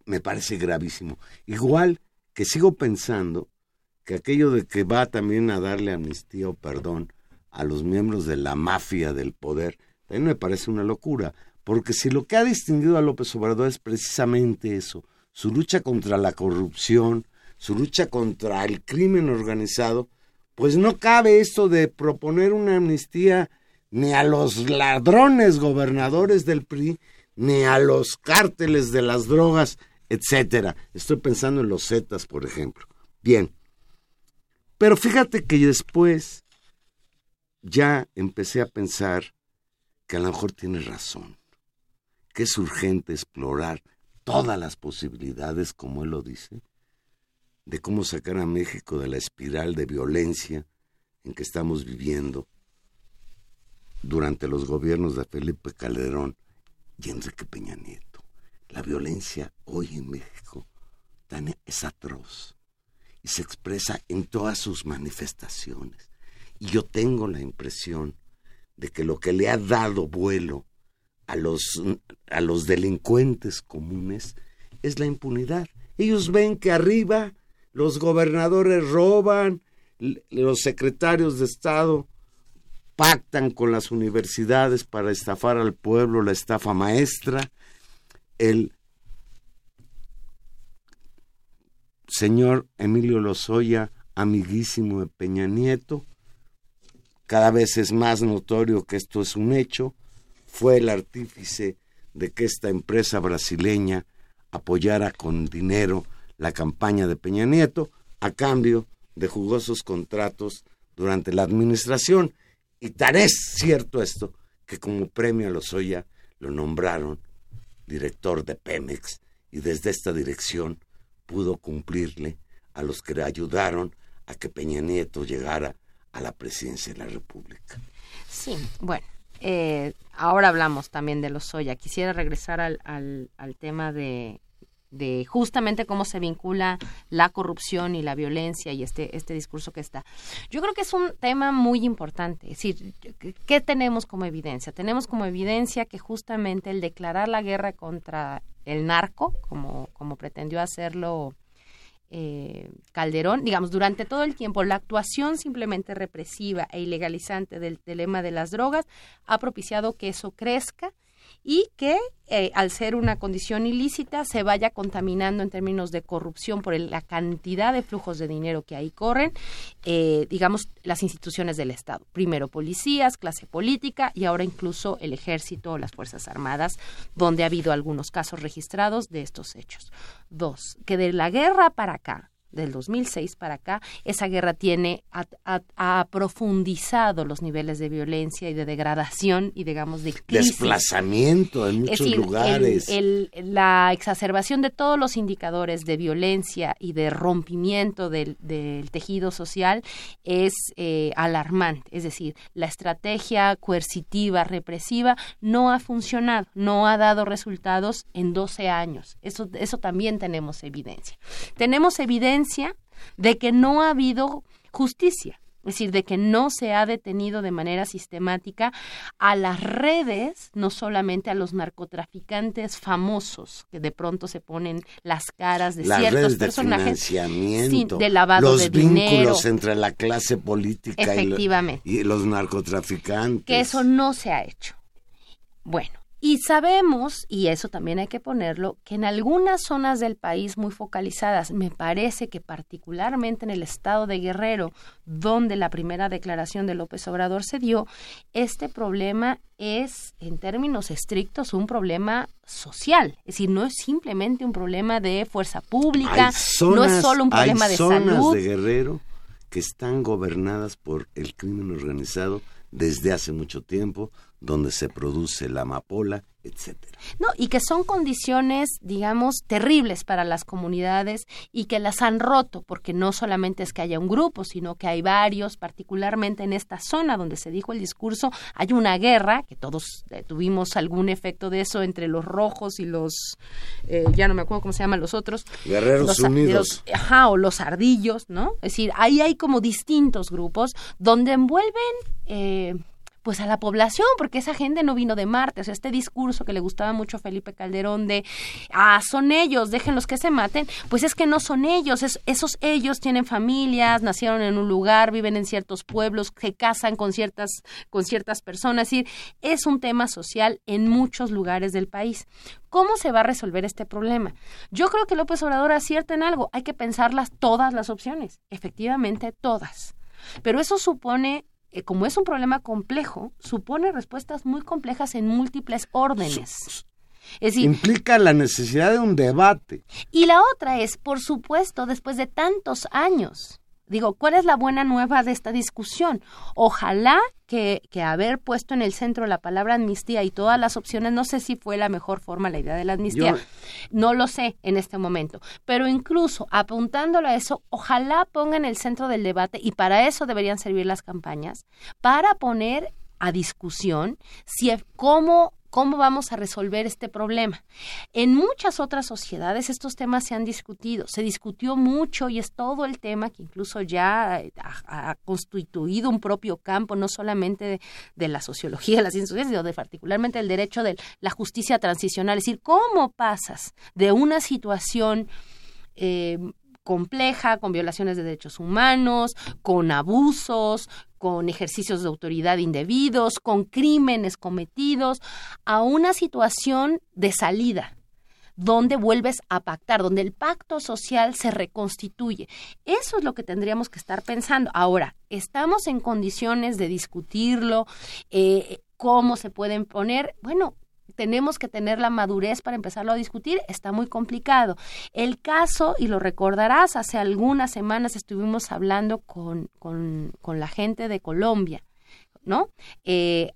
Me parece gravísimo. Igual que sigo pensando que aquello de que va también a darle amnistía o perdón a los miembros de la mafia del poder, también me parece una locura. Porque si lo que ha distinguido a López Obrador es precisamente eso, su lucha contra la corrupción, su lucha contra el crimen organizado, pues no cabe esto de proponer una amnistía ni a los ladrones gobernadores del PRI, ni a los cárteles de las drogas, etcétera. Estoy pensando en los Zetas, por ejemplo. Bien. Pero fíjate que después ya empecé a pensar que a lo mejor tiene razón, que es urgente explorar todas las posibilidades, como él lo dice, de cómo sacar a México de la espiral de violencia en que estamos viviendo durante los gobiernos de Felipe Calderón y Enrique Peña Nieto. La violencia hoy en México es atroz y se expresa en todas sus manifestaciones. Y yo tengo la impresión de que lo que le ha dado vuelo a los, a los delincuentes comunes es la impunidad. Ellos ven que arriba los gobernadores roban, los secretarios de Estado pactan con las universidades para estafar al pueblo, la estafa maestra, el señor Emilio Lozoya, amiguísimo de Peña Nieto, cada vez es más notorio que esto es un hecho, fue el artífice de que esta empresa brasileña apoyara con dinero la campaña de Peña Nieto a cambio de jugosos contratos durante la administración. Y tan es cierto esto que como premio a Lozoya lo nombraron director de Pemex y desde esta dirección pudo cumplirle a los que le ayudaron a que Peña Nieto llegara a la presidencia de la República. Sí, bueno, eh, ahora hablamos también de los soya. Quisiera regresar al, al, al tema de, de justamente cómo se vincula la corrupción y la violencia y este, este discurso que está. Yo creo que es un tema muy importante. Es decir, ¿qué tenemos como evidencia? Tenemos como evidencia que justamente el declarar la guerra contra el narco, como, como pretendió hacerlo eh, Calderón, digamos, durante todo el tiempo, la actuación simplemente represiva e ilegalizante del dilema de las drogas ha propiciado que eso crezca y que eh, al ser una condición ilícita se vaya contaminando en términos de corrupción por el- la cantidad de flujos de dinero que ahí corren, eh, digamos, las instituciones del Estado. Primero policías, clase política y ahora incluso el ejército o las Fuerzas Armadas, donde ha habido algunos casos registrados de estos hechos. Dos, que de la guerra para acá, del 2006 para acá, esa guerra tiene, ha, profundizado los niveles de violencia y de degradación y digamos de crisis. Desplazamiento en muchos lugares. el- el- la exacerbación de todos los indicadores de violencia y de rompimiento del, del tejido social es eh, alarmante. Es decir, la estrategia coercitiva, represiva, no ha funcionado, no ha dado resultados en 12 años. Eso, eso también tenemos evidencia. Tenemos evidencia de que no ha habido justicia. Es decir, de que no se ha detenido de manera sistemática a las redes, no solamente a los narcotraficantes famosos, que de pronto se ponen las caras de las ciertos redes de personajes. financiamiento, Sí, de lavado los de vínculos dinero. entre la clase política y, lo- Efectivamente. y los narcotraficantes. que eso no se ha hecho. Bueno, y sabemos, y eso también hay que ponerlo, que en algunas zonas del país muy focalizadas, me parece que particularmente en el estado de Guerrero, donde la primera declaración de López Obrador se dio, este problema es, en términos estrictos, un problema social. Es decir, no es simplemente un problema de fuerza pública, zonas, no es solo un problema hay de zonas salud. de Guerrero que están gobernadas por el crimen organizado desde hace mucho tiempo, donde se produce la amapola, etcétera. No, y que son condiciones, digamos, terribles para las comunidades y que las han roto, porque no solamente es que haya un grupo, sino que hay varios, particularmente en esta zona donde se dijo el discurso, hay una guerra, que todos eh, tuvimos algún efecto de eso entre los rojos y los, eh, ya no me acuerdo cómo se llaman los otros. Guerreros los, Unidos. los- ajá, o los ardillos, ¿no? Es decir, ahí hay como distintos grupos donde envuelven... Eh, pues a la población, porque esa gente no vino de Marte. O sea, este discurso que le gustaba mucho a Felipe Calderón de, ah, son ellos, déjenlos que se maten, pues es que no son ellos, es- esos ellos tienen familias, nacieron en un lugar, viven en ciertos pueblos, se casan con ciertas, con ciertas personas. Es es un tema social en muchos lugares del país. ¿Cómo se va a resolver este problema? Yo creo que López Obrador acierta en algo, hay que pensarlas todas las opciones, efectivamente todas. Pero eso supone eh, como es un problema complejo, supone respuestas muy complejas en múltiples órdenes. Es decir, Implica la necesidad de un debate. y la otra es, por supuesto, después de tantos años. Digo, ¿cuál es la buena nueva de esta discusión? Ojalá que, que haber puesto en el centro la palabra amnistía y todas las opciones, no sé si fue la mejor forma la idea de la amnistía, Yo- no lo sé en este momento, pero incluso apuntándolo a eso, ojalá ponga en el centro del debate, y para eso deberían servir las campañas, para poner a discusión si cómo cómo vamos a resolver este problema. En muchas otras sociedades estos temas se han discutido, se discutió mucho y es todo el tema que incluso ya eh, ha, constituido un propio campo, no solamente de, de la sociología, de las ciencias sociales, sino de particularmente el derecho de la justicia transicional, es decir, cómo pasas de una situación eh, compleja, con violaciones de derechos humanos, con abusos, con ejercicios de autoridad indebidos, con crímenes cometidos, a una situación de salida donde vuelves a pactar, donde el pacto social se reconstituye. Eso es lo que tendríamos que estar pensando. Ahora, ¿estamos en condiciones de discutirlo? Eh, ¿Cómo se pueden poner? Bueno, tenemos que tener la madurez para empezarlo a discutir, está muy complicado. El caso, y lo recordarás, hace algunas semanas estuvimos hablando con, con, la gente de Colombia, ¿no? Eh,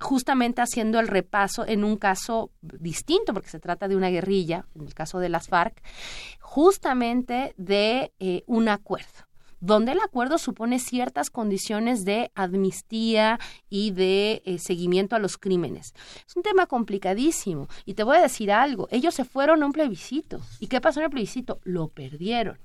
justamente haciendo el repaso en un caso distinto, porque se trata de una guerrilla, en el caso de las FARC, justamente de eh, un acuerdo donde el acuerdo supone ciertas condiciones de amnistía y de eh, seguimiento a los crímenes. Es un tema complicadísimo y te voy a decir algo, ellos se fueron a un plebiscito. ¿Y qué pasó en el plebiscito? Lo perdieron.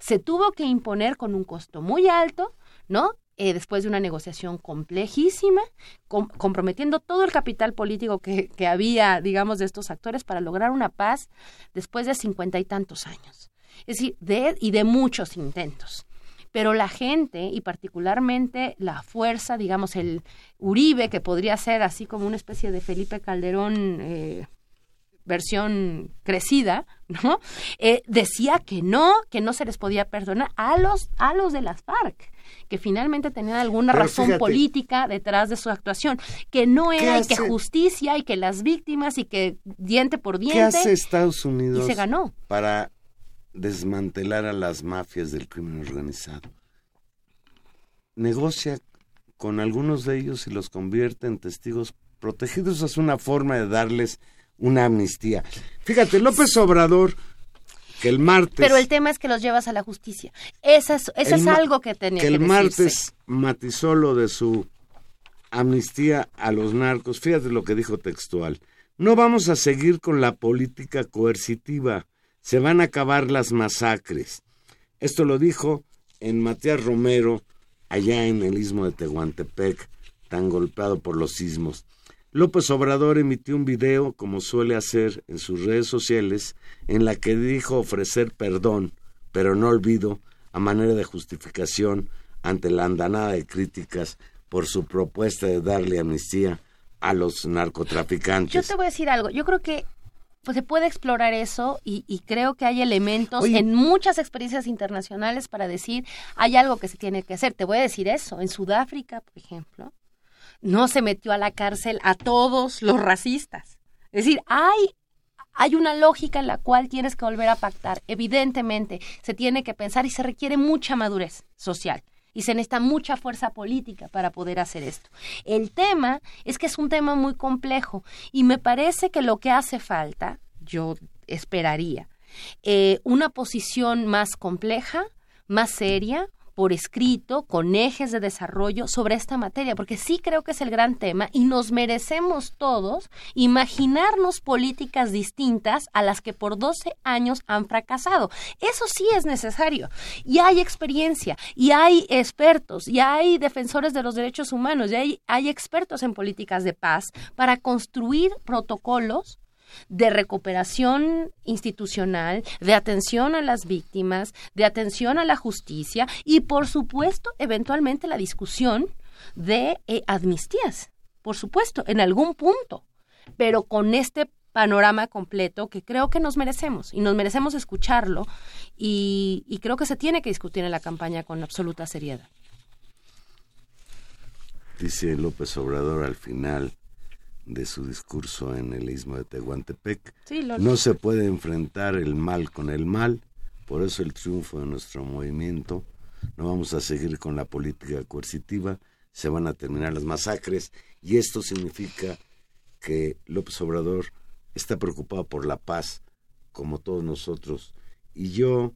Se tuvo que imponer con un costo muy alto, ¿no? Eh, después de una negociación complejísima, com- comprometiendo todo el capital político que, que había, digamos, de estos actores para lograr una paz después de cincuenta y tantos años. Es decir, de, y de muchos intentos. Pero la gente, y particularmente la fuerza, digamos, el Uribe, que podría ser así como una especie de Felipe Calderón eh, versión crecida, ¿no? Eh, decía que no, que no se les podía perdonar a los, a los de las FARC que finalmente tenían alguna Pero razón fíjate. política detrás de su actuación, que no ¿Qué era y que justicia y que las víctimas y que diente por ¿Qué diente hace Estados y Unidos se ganó. para desmantelar a las mafias del crimen organizado? Negocia con algunos de ellos y los convierte en testigos protegidos. Es una forma de darles una amnistía. Fíjate, López Obrador, que el martes... Pero el tema es que los llevas a la justicia. Eso es, eso es algo que tenía que el martes matizó lo de su amnistía a los narcos. Fíjate lo que dijo textual. No vamos a seguir con la política coercitiva. Se van a acabar las masacres. Esto lo dijo en Matías Romero, allá en el istmo de Tehuantepec, tan golpeado por los sismos. López Obrador emitió un video, como suele hacer en sus redes sociales, en la que dijo ofrecer perdón, pero no olvido, a manera de justificación ante la andanada de críticas por su propuesta de darle amnistía a los Yo narcotraficantes. te voy a decir algo. Yo creo que pues, se puede explorar eso y, y creo que hay elementos Oye. en muchas experiencias internacionales para decir hay algo que se tiene que hacer. Te voy a decir eso. En Sudáfrica, por ejemplo, no se metió a la cárcel a todos los racistas. Es decir, hay hay una lógica en la cual tienes que volver a pactar. Evidentemente, se tiene que pensar y se requiere mucha madurez social. Y se necesita mucha fuerza política para poder hacer esto. El tema es que es un tema muy complejo y me parece que lo que hace falta, yo esperaría, eh, una posición más compleja, más seria, por escrito, con ejes de desarrollo sobre esta materia, porque sí creo que es el gran tema y nos merecemos todos imaginarnos políticas distintas a las que por 12 años han fracasado. Eso sí es necesario. Y hay experiencia, y hay expertos, y hay defensores de los derechos humanos, y hay, hay expertos en políticas de paz para construir protocolos de recuperación institucional, de atención a las víctimas, de atención a la justicia y, por supuesto, eventualmente la discusión de eh, amnistías, por supuesto, en algún punto, pero con este panorama completo que creo que nos merecemos y nos merecemos escucharlo y, y creo que se tiene que discutir en la campaña con absoluta seriedad. Dice López Obrador al final de su discurso en el istmo de Tehuantepec. Sí, lo- No se puede enfrentar el mal con el mal, por eso el triunfo de nuestro movimiento. No vamos a seguir con la política coercitiva, se van a terminar las masacres y esto significa que López Obrador está preocupado por la paz, como todos nosotros. Y yo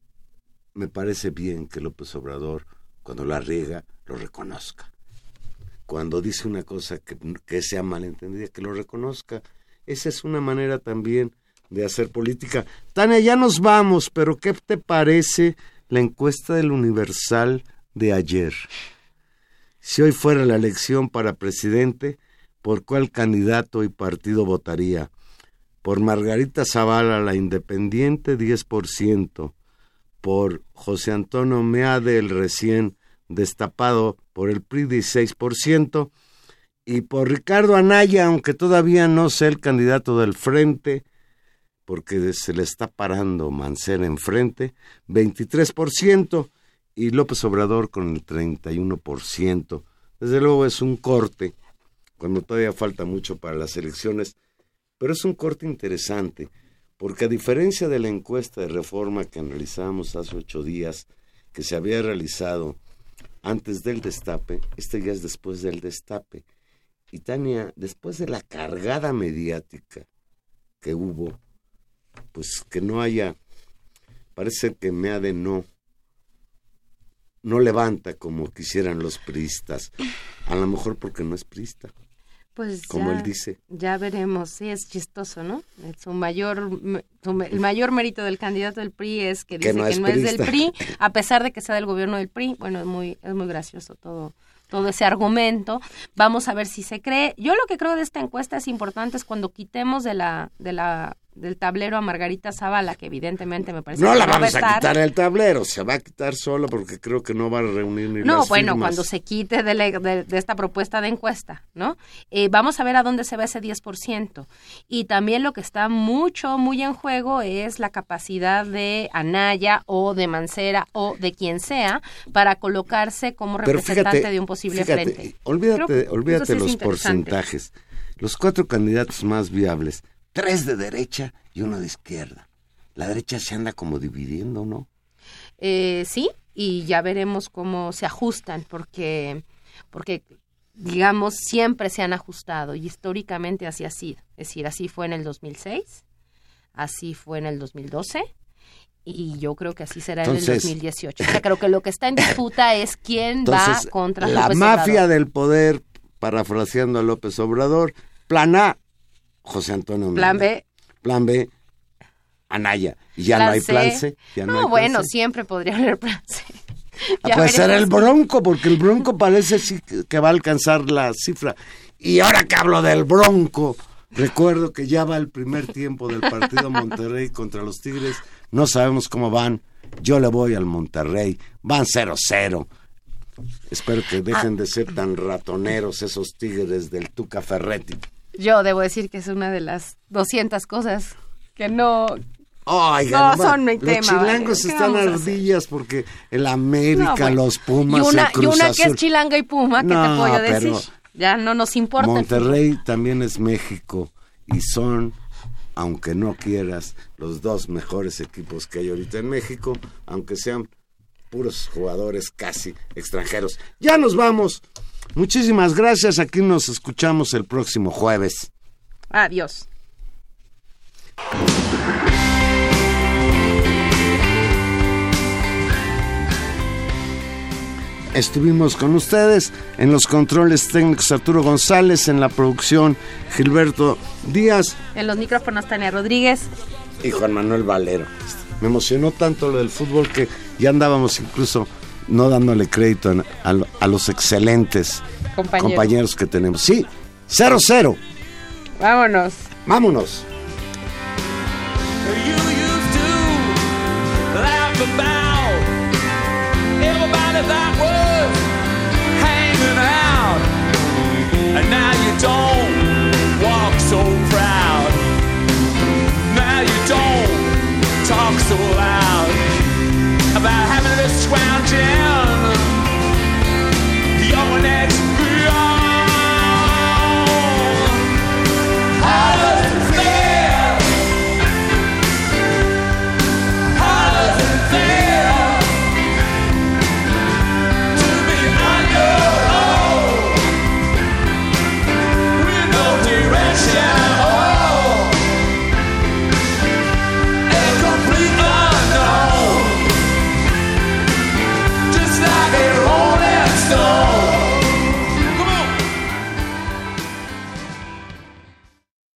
me parece bien que López Obrador, cuando la riega, lo reconozca cuando dice una cosa que, sea malentendida, que lo reconozca. Esa es una manera también de hacer política. Tania, ya nos vamos, pero ¿qué te parece la encuesta del Universal de ayer? Si hoy fuera la elección para presidente, ¿por cuál candidato y partido votaría? Por Margarita Zavala, la independiente, 10%. Por José Antonio Meade, el recién destapado por el PRI 16%, y por Ricardo Anaya, aunque todavía no sea el candidato del frente, porque se le está parando Mancera enfrente, 23%, y López Obrador con el 31%. Desde luego es un corte, cuando todavía falta mucho para las elecciones, pero es un corte interesante, porque a diferencia de la encuesta de reforma que analizamos hace ocho días, que se había realizado antes del destape, este ya es después del destape. Y Tania, después de la cargada mediática que hubo, pues que no haya, parece que Meade no no levanta como quisieran los priistas. A lo mejor porque no es priista, Pues como ya, él dice. Ya veremos, sí, es chistoso, ¿no? Su mayor, su el mayor mérito del candidato del PRI es que Que dice no que es no es del. PRI, a pesar de que sea del gobierno del PRI. Bueno, es muy, es muy gracioso todo, todo ese argumento. Vamos a ver si se cree. Yo lo que creo de esta encuesta es importante es cuando quitemos de la, de la, del tablero a Margarita Zavala, que evidentemente me parece No que la va vamos a estar. quitar el tablero, se va a quitar sola porque creo que no va a reunir ni No, las bueno, firmas. cuando se quite de, la- de- de esta propuesta de encuesta, ¿no? Eh, vamos a ver a dónde se va ese 10%. Y también lo que está mucho, muy en juego es la capacidad de Anaya o de Mancera o de quien sea para colocarse como Pero representante fíjate, de un posible fíjate, frente. Olvídate, Creo olvídate sí los porcentajes. Los cuatro candidatos más viables, tres de derecha y uno de izquierda. La derecha se anda como dividiendo, ¿no? Eh, sí, y ya veremos cómo se ajustan, porque, porque, digamos, siempre se han ajustado y históricamente así ha sido. Es decir, así fue en el 2006, así fue en el 2012 y yo creo que así será en el Entonces- 2018. O sea, creo que lo que está en disputa es quién Entonces, va contra la López mafia Obrador. del poder, parafraseando a López Obrador, plan A, José Antonio Plan Mérida. B. Plan B, Anaya. Y ya no hay plan C. ya no, no, hay plan bueno, C. siempre podría haber plan C. Ah, Ya puede ser el. Bronco, porque el Bronco parece sí que que va a alcanzar la cifra. Y ahora que hablo del Bronco, recuerdo que ya va el primer tiempo del partido Monterrey contra los Tigres. No sabemos cómo van. Yo le voy al Monterrey. Van 0-0. Espero que dejen de ser tan ratoneros esos Tigres del Tuca Ferretti. Yo debo decir que es una de las 200 cosas que no, Oigan, No, son mi los tema, chilangos ¿qué están ardillas porque el América, No, bueno. los Pumas, y una, el Cruz y una que Azul. es chilanga y puma, ¿qué te No, puedo decir? Ya no nos importa. Monterrey también es México y son, aunque no quieras, los dos mejores equipos que hay ahorita en México, aunque sean puros jugadores casi extranjeros. Ya nos vamos. Muchísimas gracias. Aquí nos escuchamos el próximo jueves. Adiós. Estuvimos con ustedes en los controles técnicos Arturo González, en la producción Gilberto Díaz En los micrófonos Tania Rodríguez. y Juan Manuel Valero. Me emocionó tanto lo del fútbol que ya andábamos incluso no dándole crédito a, a lo- a los excelentes Compañeros. compañeros que tenemos. Sí, 0-0. Vámonos. Vámonos.